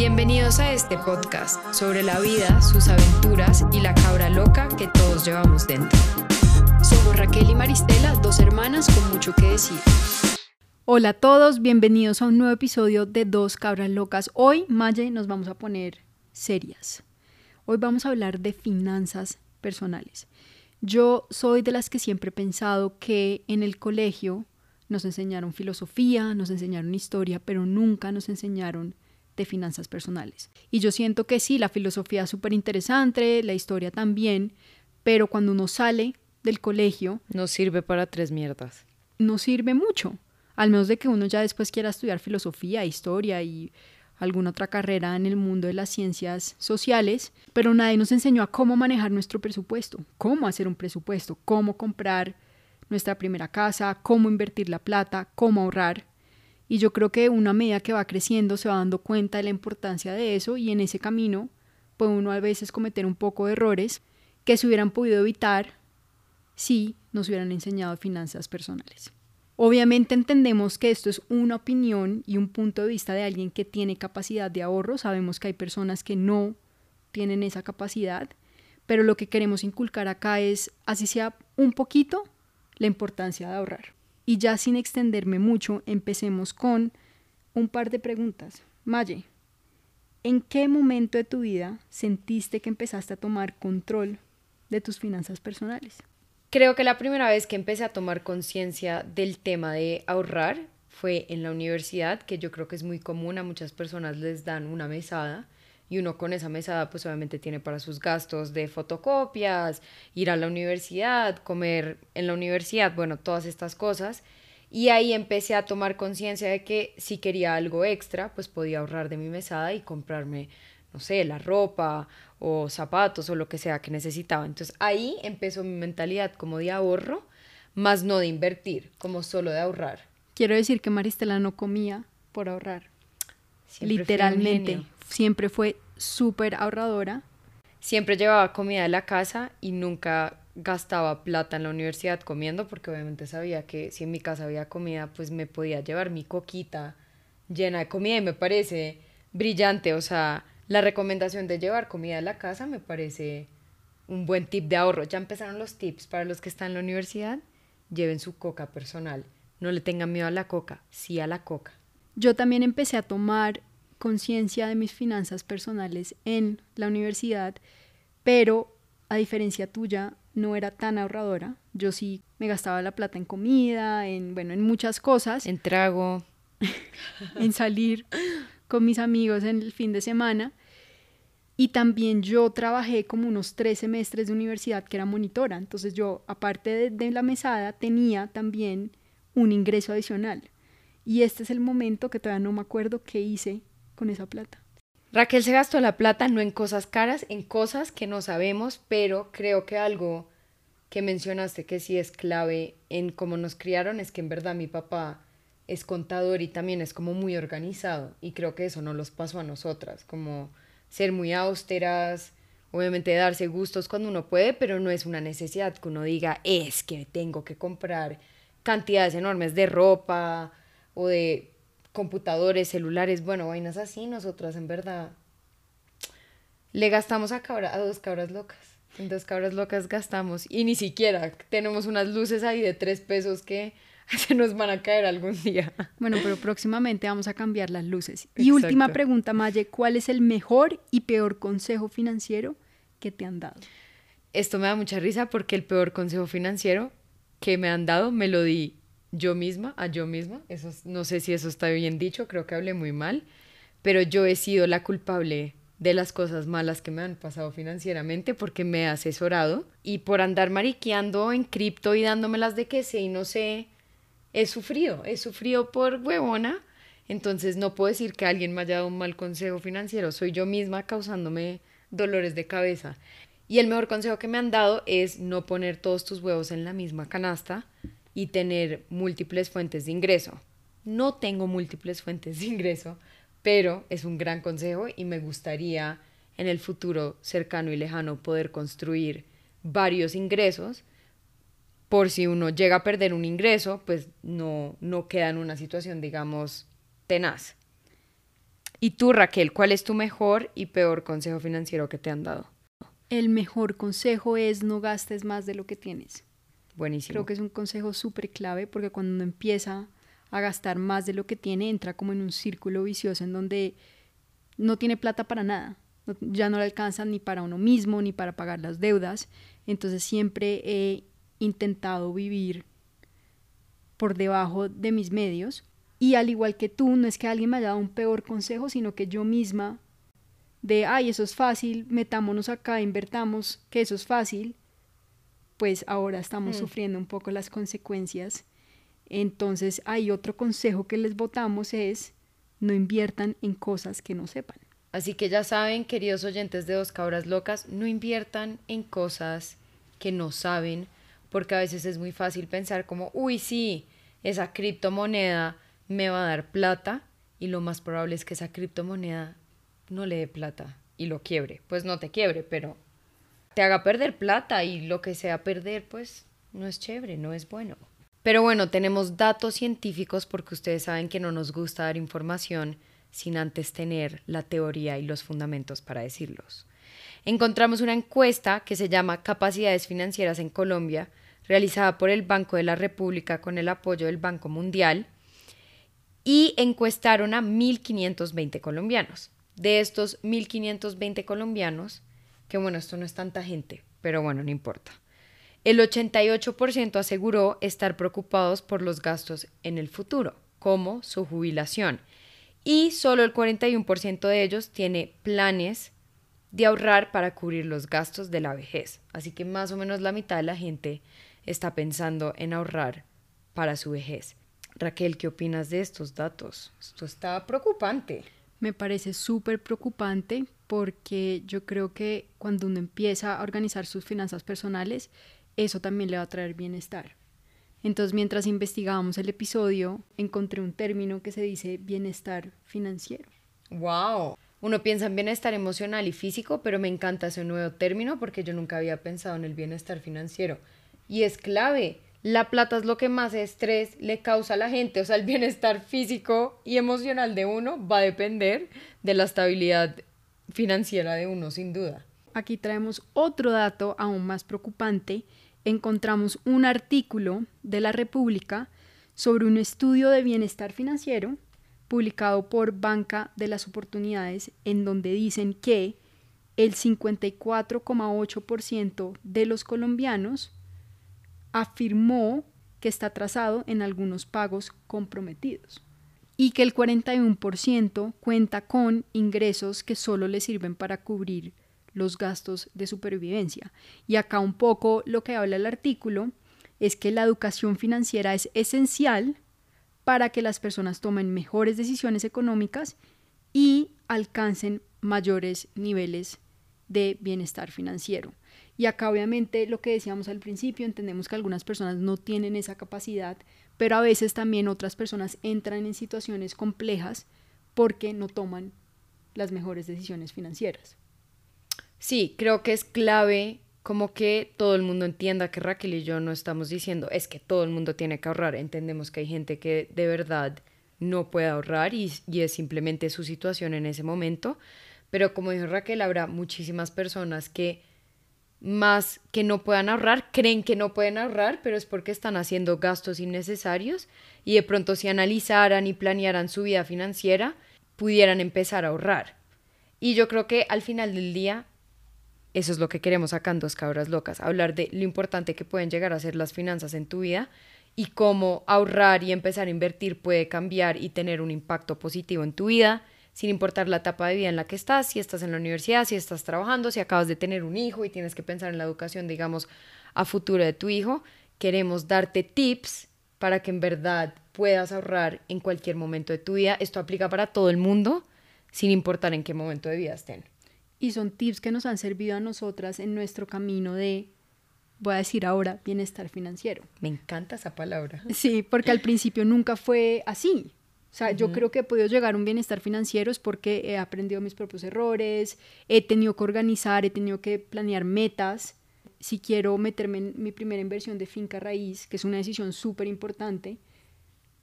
Bienvenidos a este podcast sobre la vida, sus aventuras y la cabra loca que todos llevamos dentro. Somos Raquel y Maristela, dos hermanas con mucho que decir. Hola a todos, bienvenidos a un nuevo episodio de Dos Cabras Locas. Hoy, Maye, nos vamos a poner serias. Hoy vamos a hablar de finanzas personales. Yo soy de las que siempre he pensado que en el colegio nos enseñaron filosofía, nos enseñaron historia, pero nunca nos enseñaron de finanzas personales. Y yo siento que sí, la filosofía es súper interesante, la historia también, pero cuando uno sale del colegio... No sirve para tres mierdas. No sirve mucho, al menos de que uno ya después quiera estudiar filosofía, historia y alguna otra carrera en el mundo de las ciencias sociales, pero nadie nos enseñó a cómo manejar nuestro presupuesto, cómo hacer un presupuesto, cómo comprar nuestra primera casa, cómo invertir la plata, cómo ahorrar. Y yo creo que una medida que va creciendo se va dando cuenta de la importancia de eso y en ese camino puede uno a veces cometer un poco de errores que se hubieran podido evitar si nos hubieran enseñado finanzas personales. Obviamente entendemos que esto es una opinión y un punto de vista de alguien que tiene capacidad de ahorro. Sabemos que hay personas que no tienen esa capacidad, pero lo que queremos inculcar acá es, así sea un poquito, la importancia de ahorrar. Y ya sin extenderme mucho, empecemos con un par de preguntas. Maye, ¿en qué momento de tu vida sentiste que empezaste a tomar control de tus finanzas personales? Creo que la primera vez que empecé a tomar conciencia del tema de ahorrar fue en la universidad, que yo creo que es muy común, a muchas personas les dan una mesada y uno con esa mesada pues obviamente tiene para sus gastos de fotocopias, ir a la universidad, comer en la universidad, bueno, todas estas cosas. Y ahí empecé a tomar conciencia de que si quería algo extra, pues podía ahorrar de mi mesada y comprarme, no sé, la ropa o zapatos o lo que sea que necesitaba. Entonces ahí empezó mi mentalidad como de ahorro, más no de invertir, como solo de ahorrar. Quiero decir que Maristela no comía por ahorrar. Literalmente siempre fue súper ahorradora. Siempre llevaba comida de la casa y nunca gastaba plata en la universidad comiendo porque obviamente sabía que si en mi casa había comida pues me podía llevar mi coquita llena de comida y me parece brillante, o sea, la recomendación de llevar comida a la casa me parece un buen tip de ahorro. Ya empezaron los tips para los que están en la universidad, lleven su coca personal, no le tengan miedo a la coca, sí a la coca. Yo también empecé a tomar conciencia de mis finanzas personales en la universidad, pero a diferencia tuya, no era tan ahorradora. Yo sí me gastaba la plata en comida, en bueno, en muchas cosas. En trago. en salir con mis amigos en el fin de semana. Y también yo trabajé como unos tres semestres de universidad que era monitora. Entonces yo, aparte de, de la mesada, tenía también un ingreso adicional. Y este es el momento que todavía no me acuerdo qué hice con esa plata. Raquel se gastó la plata no en cosas caras, en cosas que no sabemos, pero creo que algo que mencionaste que sí es clave en cómo nos criaron es que en verdad mi papá es contador y también es como muy organizado y creo que eso no los pasó a nosotras, como ser muy austeras, obviamente darse gustos cuando uno puede, pero no es una necesidad que uno diga es que tengo que comprar cantidades enormes de ropa o de computadores, celulares, bueno, vainas así, nosotras en verdad le gastamos a, cabra, a dos cabras locas. En dos cabras locas gastamos y ni siquiera tenemos unas luces ahí de tres pesos que se nos van a caer algún día. Bueno, pero próximamente vamos a cambiar las luces. Y última pregunta, Maye, ¿cuál es el mejor y peor consejo financiero que te han dado? Esto me da mucha risa porque el peor consejo financiero que me han dado me lo di yo misma, a yo misma. Eso, no sé si eso está bien dicho, creo que hablé muy mal, pero yo he sido la culpable de las cosas malas que me han pasado financieramente porque me he asesorado y por andar mariqueando en cripto y dándomelas de que sé y no sé, he sufrido, he sufrido por huevona. Entonces no puedo decir que alguien me haya dado un mal consejo financiero, soy yo misma causándome dolores de cabeza. Y el mejor consejo que me han dado es no poner todos tus huevos en la misma canasta, y tener múltiples fuentes de ingreso. No tengo múltiples fuentes de ingreso, pero es un gran consejo y me gustaría en el futuro cercano y lejano poder construir varios ingresos por si uno llega a perder un ingreso, pues no, no queda en una situación, digamos, tenaz. Y tú, Raquel, ¿cuál es tu mejor y peor consejo financiero que te han dado? El mejor consejo es no gastes más de lo que tienes. Creo que es un consejo súper clave porque cuando uno empieza a gastar más de lo que tiene, entra como en un círculo vicioso en donde no tiene plata para nada. Ya no le alcanza ni para uno mismo, ni para pagar las deudas. Entonces siempre he intentado vivir por debajo de mis medios. Y al igual que tú, no es que alguien me haya dado un peor consejo, sino que yo misma, de, ay, eso es fácil, metámonos acá, invertamos, que eso es fácil, pues ahora estamos Mm. sufriendo un poco las consecuencias. Entonces, hay otro consejo que les votamos es no inviertan en cosas que no sepan. Así que ya saben, queridos oyentes de Dos Cabras Locas, no inviertan en cosas que no saben, porque a veces es muy fácil pensar como, uy, sí, esa criptomoneda me va a dar plata, y lo más probable es que esa criptomoneda no le dé plata y lo quiebre. Pues no te quiebre, pero te haga perder plata y lo que sea perder, pues no es chévere, no es bueno. Pero bueno, tenemos datos científicos porque ustedes saben que no nos gusta dar información sin antes tener la teoría y los fundamentos para decirlos. Encontramos una encuesta que se llama Capacidades Financieras en Colombia, realizada por el Banco de la República con el apoyo del Banco Mundial, y encuestaron a 1.520 colombianos. De estos 1.520 colombianos, que bueno, esto no es tanta gente, pero bueno, no importa. El 88% aseguró estar preocupados por los gastos en el futuro, como su jubilación, y solo el 41% de ellos tiene planes de ahorrar para cubrir los gastos de la vejez. Así que más o menos la mitad de la gente está pensando en ahorrar para su vejez. Raquel, ¿qué opinas de estos datos? Esto está preocupante. Me parece súper preocupante porque yo creo que cuando uno empieza a organizar sus finanzas personales, eso también le va a traer bienestar. Entonces, mientras investigábamos el episodio, encontré un término que se dice bienestar financiero. Wow. Uno piensa en bienestar emocional y físico, pero me encanta ese nuevo término porque yo nunca había pensado en el bienestar financiero. Y es clave. La plata es lo que más estrés le causa a la gente. O sea, el bienestar físico y emocional de uno va a depender de la estabilidad financiera de uno, sin duda. Aquí traemos otro dato aún más preocupante. Encontramos un artículo de la República sobre un estudio de bienestar financiero publicado por Banca de las Oportunidades en donde dicen que el 54,8% de los colombianos afirmó que está atrasado en algunos pagos comprometidos y que el 41% cuenta con ingresos que solo le sirven para cubrir los gastos de supervivencia. Y acá un poco lo que habla el artículo es que la educación financiera es esencial para que las personas tomen mejores decisiones económicas y alcancen mayores niveles de bienestar financiero. Y acá obviamente lo que decíamos al principio, entendemos que algunas personas no tienen esa capacidad, pero a veces también otras personas entran en situaciones complejas porque no toman las mejores decisiones financieras. Sí, creo que es clave como que todo el mundo entienda que Raquel y yo no estamos diciendo es que todo el mundo tiene que ahorrar. Entendemos que hay gente que de verdad no puede ahorrar y, es simplemente su situación en ese momento. Pero como dijo Raquel, habrá muchísimas personas que más que no puedan ahorrar, creen que no pueden ahorrar, pero es porque están haciendo gastos innecesarios y de pronto si analizaran y planearan su vida financiera, pudieran empezar a ahorrar. Y yo creo que al final del día, eso es lo que queremos acá en Dos Cabras Locas, hablar de lo importante que pueden llegar a ser las finanzas en tu vida y cómo ahorrar y empezar a invertir puede cambiar y tener un impacto positivo en tu vida, sin importar la etapa de vida en la que estás, si estás en la universidad, si estás trabajando, si acabas de tener un hijo y tienes que pensar en la educación, digamos, a futuro de tu hijo, queremos darte tips para que en verdad puedas ahorrar en cualquier momento de tu vida. Esto aplica para todo el mundo, sin importar en qué momento de vida estén. Y son tips que nos han servido a nosotras en nuestro camino de, voy a decir ahora, bienestar financiero. Me encanta esa palabra. Sí, porque al principio nunca fue así. O sea, yo creo que he podido llegar a un bienestar financiero es porque he aprendido mis propios errores, he tenido que organizar, he tenido que planear metas. Si quiero meterme en mi primera inversión de finca raíz, que es una decisión súper importante,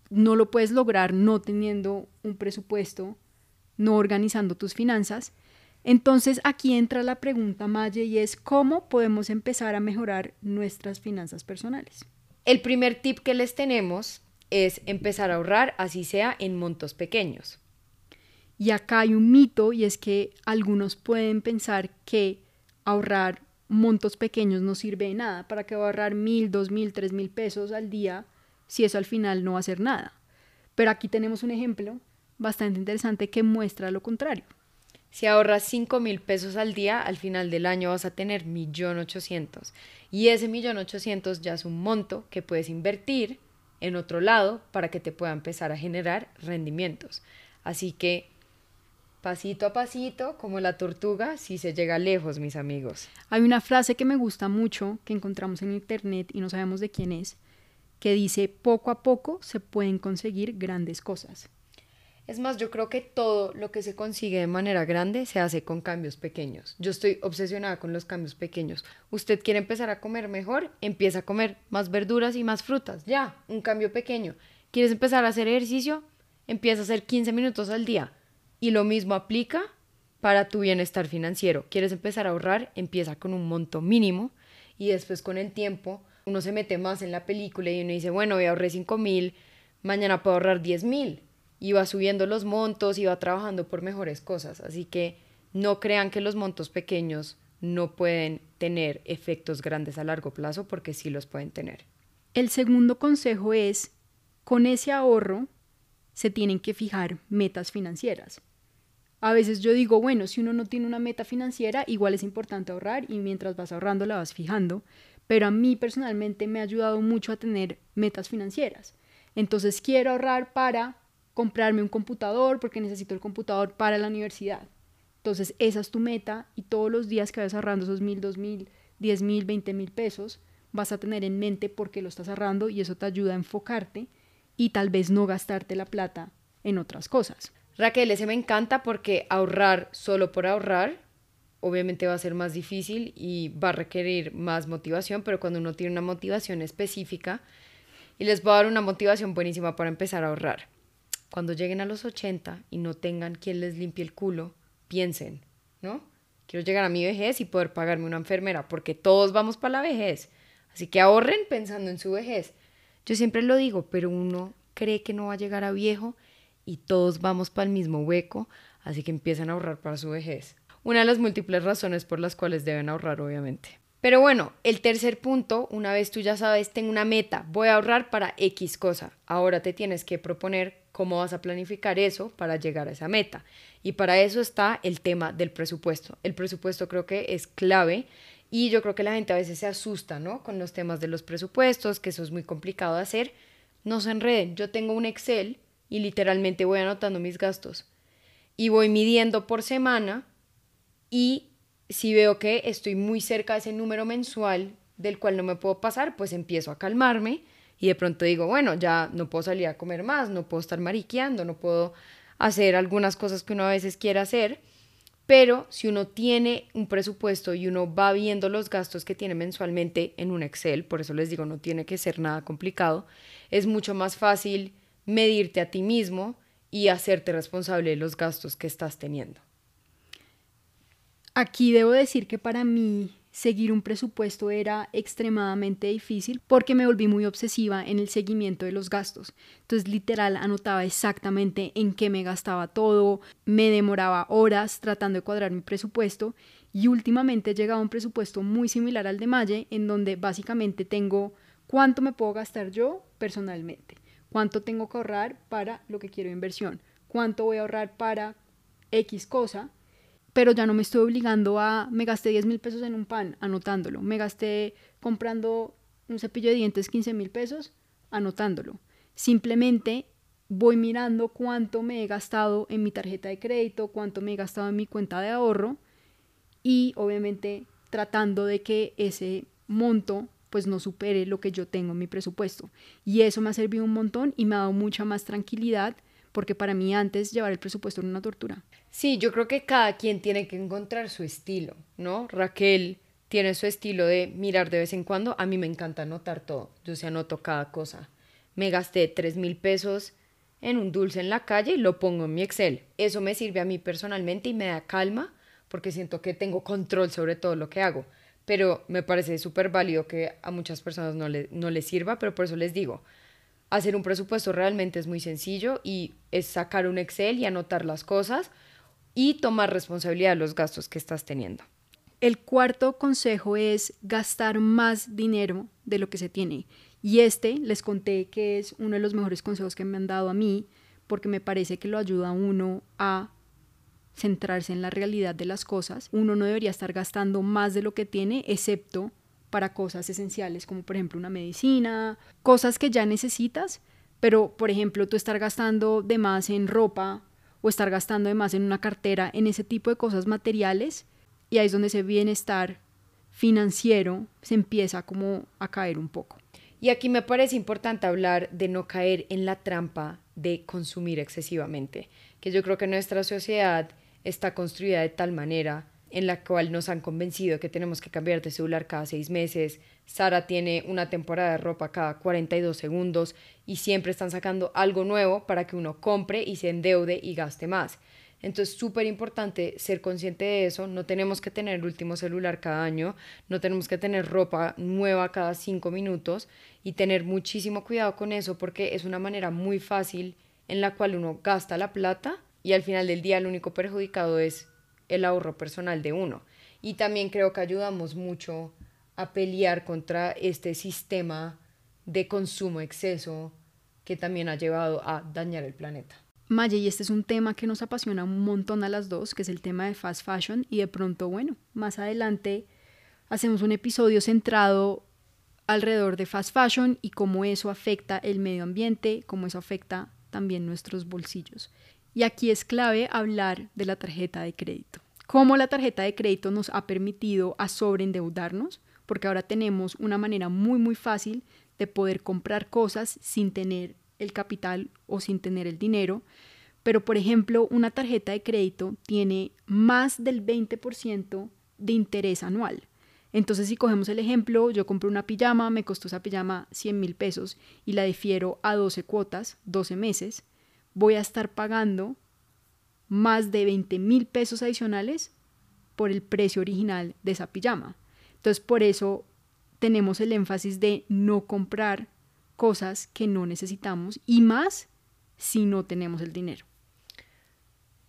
no lo puedes lograr no teniendo un presupuesto no organizando tus finanzas. Entonces aquí entra la pregunta, Maye, y es cómo podemos empezar a mejorar nuestras finanzas personales. El primer tip que les tenemos es empezar a ahorrar, así sea en montos pequeños. Y acá hay un mito y es que algunos pueden pensar que ahorrar montos pequeños no sirve de nada. ¿Para qué va a ahorrar mil, dos mil, tres mil pesos al día si eso al final no va a hacer nada? Pero aquí tenemos un ejemplo bastante interesante que muestra lo contrario. Si ahorras cinco mil pesos al día, al final del año vas a tener millón ochocientos. Y ese millón ochocientos ya es un monto que puedes invertir en otro lado para que te pueda empezar a generar rendimientos. Así que pasito a pasito, como la tortuga, si se llega lejos, mis amigos. Hay una frase que me gusta mucho, que encontramos en internet y no sabemos de quién es, que dice, poco a poco se pueden conseguir grandes cosas. Es más, yo creo que todo lo que se consigue de manera grande se hace con cambios pequeños. Yo estoy obsesionada con los cambios pequeños. Usted quiere empezar a comer mejor, empieza a comer más verduras y más frutas. Ya, un cambio pequeño. ¿Quieres empezar a hacer ejercicio? Empieza a hacer 15 minutos al día. Y lo mismo aplica para tu bienestar financiero. ¿Quieres empezar a ahorrar? Empieza con un monto mínimo y después con el tiempo uno se mete más en la película y uno dice, bueno, voy a ahorrar 5 mil, mañana puedo ahorrar 10 mil. Y va subiendo los montos y va trabajando por mejores cosas. Así que no crean que los montos pequeños no pueden tener efectos grandes a largo plazo porque sí los pueden tener. El segundo consejo es, con ese ahorro se tienen que fijar metas financieras. A veces yo digo, bueno, si uno no tiene una meta financiera, igual es importante ahorrar y mientras vas ahorrando la vas fijando, pero a mí personalmente me ha ayudado mucho a tener metas financieras. Entonces quiero ahorrar para comprarme un computador porque necesito el computador para la universidad. Entonces esa es tu meta y todos los días que vas ahorrando esos mil, dos mil, diez mil, veinte mil pesos, vas a tener en mente por qué lo estás ahorrando y eso te ayuda a enfocarte y tal vez no gastarte la plata en otras cosas. Raquel, ese me encanta porque ahorrar solo por ahorrar obviamente va a ser más difícil y va a requerir más motivación, pero cuando uno tiene una motivación específica, y les voy a dar una motivación buenísima para empezar a ahorrar. Cuando lleguen a los 80 y no tengan quien les limpie el culo, piensen, ¿no? Quiero llegar a mi vejez y poder pagarme una enfermera, porque todos vamos para la vejez. Así que ahorren pensando en su vejez. Yo siempre lo digo, pero uno cree que no va a llegar a viejo y todos vamos para el mismo hueco, así que empiezan a ahorrar para su vejez. Una de las múltiples razones por las cuales deben ahorrar, obviamente. Pero bueno, el tercer punto, una vez tú ya sabes, tengo una meta, voy a ahorrar para X cosa. Ahora te tienes que proponer cómo vas a planificar eso para llegar a esa meta. Y para eso está el tema del presupuesto. El presupuesto creo que es clave y yo creo que la gente a veces se asusta, ¿no? Con los temas de los presupuestos, que eso es muy complicado de hacer. No se enreden. Yo tengo un Excel y literalmente voy anotando mis gastos. Y voy midiendo por semana y si veo que estoy muy cerca de ese número mensual del cual no me puedo pasar, pues empiezo a calmarme y de pronto digo, bueno, ya no puedo salir a comer más, no puedo estar mariqueando, no puedo hacer algunas cosas que uno a veces quiere hacer, pero si uno tiene un presupuesto y uno va viendo los gastos que tiene mensualmente en un Excel, por eso les digo, no tiene que ser nada complicado, es mucho más fácil medirte a ti mismo y hacerte responsable de los gastos que estás teniendo. Aquí debo decir que para mí seguir un presupuesto era extremadamente difícil porque me volví muy obsesiva en el seguimiento de los gastos. Entonces literal anotaba exactamente en qué me gastaba todo, me demoraba horas tratando de cuadrar mi presupuesto y últimamente he llegado a un presupuesto muy similar al de Maye en donde básicamente tengo cuánto me puedo gastar yo personalmente, cuánto tengo que ahorrar para lo que quiero inversión, cuánto voy a ahorrar para X cosa pero ya no me estoy obligando a, me gasté 10 mil pesos en un pan, anotándolo, me gasté comprando un cepillo de dientes 15 mil pesos, anotándolo. Simplemente voy mirando cuánto me he gastado en mi tarjeta de crédito, cuánto me he gastado en mi cuenta de ahorro y obviamente tratando de que ese monto pues no supere lo que yo tengo en mi presupuesto. Y eso me ha servido un montón y me ha dado mucha más tranquilidad porque para mí antes llevar el presupuesto era una tortura. Sí, yo creo que cada quien tiene que encontrar su estilo, ¿no? Raquel tiene su estilo de mirar de vez en cuando. A mí me encanta anotar todo. Yo se anoto cada cosa. Me gasté tres mil pesos en un dulce en la calle y lo pongo en mi Excel. Eso me sirve a mí personalmente y me da calma porque siento que tengo control sobre todo lo que hago. Pero me parece súper válido que a muchas personas no, le, no les sirva, pero por eso les digo, hacer un presupuesto realmente es muy sencillo y es sacar un Excel y anotar las cosas y tomar responsabilidad de los gastos que estás teniendo. El cuarto consejo es gastar más dinero de lo que se tiene. Y este les conté que es uno de los mejores consejos que me han dado a mí, porque me parece que lo ayuda a uno a centrarse en la realidad de las cosas. Uno no debería estar gastando más de lo que tiene, excepto para cosas esenciales, como por ejemplo una medicina, cosas que ya necesitas, pero por ejemplo tú estar gastando de más en ropa o estar gastando de más en una cartera, en ese tipo de cosas materiales, y ahí es donde ese bienestar financiero se empieza como a caer un poco. Y aquí me parece importante hablar de no caer en la trampa de consumir excesivamente, que yo creo que nuestra sociedad está construida de tal manera en la cual nos han convencido que tenemos que cambiar de celular cada seis meses. Sara tiene una temporada de ropa cada 42 segundos y siempre están sacando algo nuevo para que uno compre y se endeude y gaste más. Entonces, súper importante ser consciente de eso. No tenemos que tener el último celular cada año, no tenemos que tener ropa nueva cada cinco minutos y tener muchísimo cuidado con eso porque es una manera muy fácil en la cual uno gasta la plata y al final del día el único perjudicado es el ahorro personal de uno. Y también creo que ayudamos mucho a pelear contra este sistema de consumo exceso que también ha llevado a dañar el planeta. Maya, y este es un tema que nos apasiona un montón a las dos, que es el tema de fast fashion, y de pronto, bueno, más adelante hacemos un episodio centrado alrededor de fast fashion y cómo eso afecta el medio ambiente, cómo eso afecta también nuestros bolsillos. Y aquí es clave hablar de la tarjeta de crédito. Cómo la tarjeta de crédito nos ha permitido a sobreendeudarnos, porque ahora tenemos una manera muy muy fácil de poder comprar cosas sin tener el capital o sin tener el dinero. Pero por ejemplo, una tarjeta de crédito tiene más del 20% de interés anual. Entonces, si cogemos el ejemplo, yo compré una pijama, me costó esa pijama 100 mil pesos y la difiero a 12 cuotas, 12 meses, voy a estar pagando más de 20 mil pesos adicionales por el precio original de esa pijama. Entonces, por eso tenemos el énfasis de no comprar cosas que no necesitamos y más si no tenemos el dinero.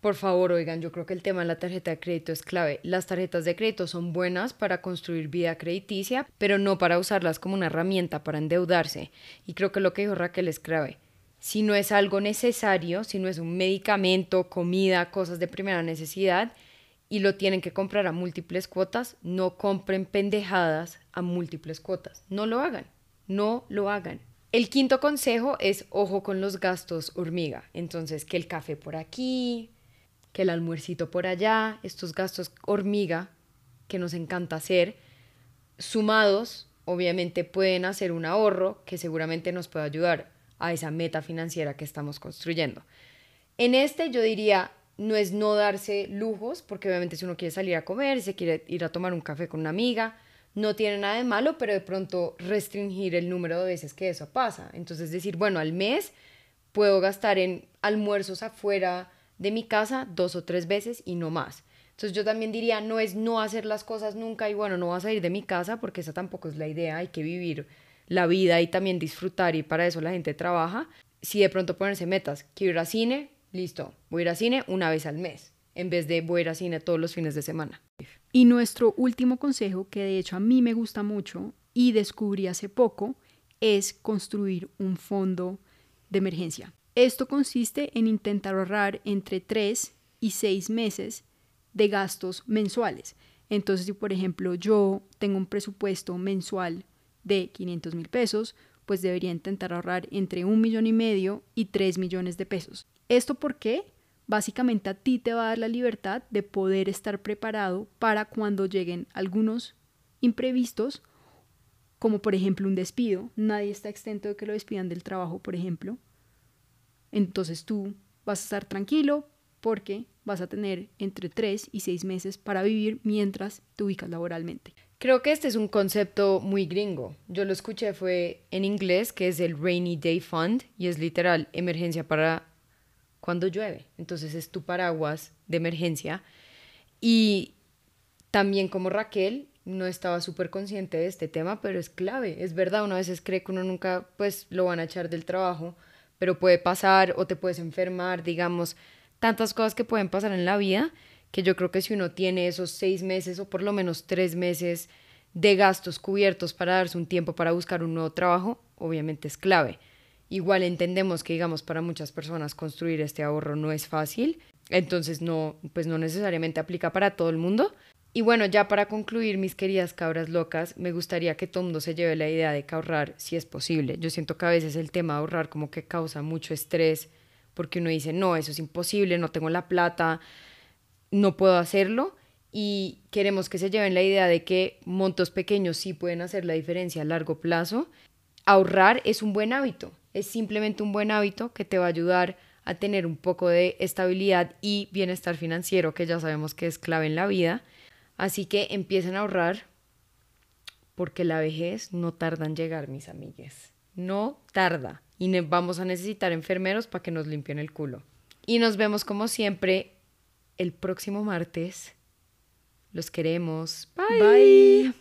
Por favor, oigan, yo creo que el tema de la tarjeta de crédito es clave. Las tarjetas de crédito son buenas para construir vida crediticia, pero no para usarlas como una herramienta para endeudarse. Y creo que lo que dijo Raquel es clave si no es algo necesario, si no es un medicamento, comida, cosas de primera necesidad, y lo tienen que comprar a múltiples cuotas, no compren pendejadas a múltiples cuotas. No lo hagan, no lo hagan. El quinto consejo es ojo con los gastos hormiga. Entonces, que el café por aquí, que el almuercito por allá, estos gastos hormiga que nos encanta hacer, sumados, obviamente pueden hacer un ahorro que seguramente nos puede ayudar a esa meta financiera que estamos construyendo. En este yo diría, no es no darse lujos, porque obviamente si uno quiere salir a comer, se quiere ir a tomar un café con una amiga, no tiene nada de malo, pero de pronto restringir el número de veces que eso pasa. Entonces decir, bueno, al mes puedo gastar en almuerzos afuera de mi casa dos o tres veces y no más. Entonces yo también diría, no es no hacer las cosas nunca y bueno, no vas a ir de mi casa porque esa tampoco es la idea, hay que vivir la vida y también disfrutar y para eso la gente trabaja. Si de pronto ponerse metas, quiero ir a cine, listo, voy a ir a cine una vez al mes, en vez de voy a ir a cine todos los fines de semana. Y nuestro último consejo, que de hecho a mí me gusta mucho y descubrí hace poco, es construir un fondo de emergencia. Esto consiste en intentar ahorrar entre 3 y 6 meses de gastos mensuales. Entonces, si por ejemplo yo tengo un presupuesto mensual de 500 mil pesos, pues debería intentar ahorrar entre un millón y medio y 3 millones de pesos. ¿Esto por qué? Básicamente a ti te va a dar la libertad de poder estar preparado para cuando lleguen algunos imprevistos, como por ejemplo un despido. Nadie está exento de que lo despidan del trabajo, por ejemplo. Entonces tú vas a estar tranquilo porque vas a tener entre 3 y 6 meses para vivir mientras te ubicas laboralmente. Creo que este es un concepto muy gringo. Yo lo escuché fue en inglés, que es el Rainy Day Fund, y es literal emergencia para cuando llueve. Entonces es tu paraguas de emergencia. Y también como Raquel, no estaba súper consciente de este tema, pero es clave. Es verdad, una veces cree que uno nunca pues lo van a echar del trabajo, pero puede pasar o te puedes enfermar, digamos, tantas cosas que pueden pasar en la vida que yo creo que si uno tiene esos seis meses o por lo menos tres meses de gastos cubiertos para darse un tiempo para buscar un nuevo trabajo, obviamente es clave. Igual entendemos que, digamos, para muchas personas construir este ahorro no es fácil, entonces no, pues no necesariamente aplica para todo el mundo. Y bueno, ya para concluir, mis queridas cabras locas, me gustaría que todo mundo se lleve la idea de que ahorrar si es posible. Yo siento que a veces el tema de ahorrar como que causa mucho estrés porque uno dice, no, eso es imposible, no tengo la plata, no puedo hacerlo y queremos que se lleven la idea de que montos pequeños sí pueden hacer la diferencia a largo plazo. Ahorrar es un buen hábito, es simplemente un buen hábito que te va a ayudar a tener un poco de estabilidad y bienestar financiero, que ya sabemos que es clave en la vida. Así que empiecen a ahorrar porque la vejez no tarda en llegar, mis amigues. No tarda. Y vamos a necesitar enfermeros para que nos limpien el culo. Y nos vemos como siempre el próximo martes. Los queremos. Bye.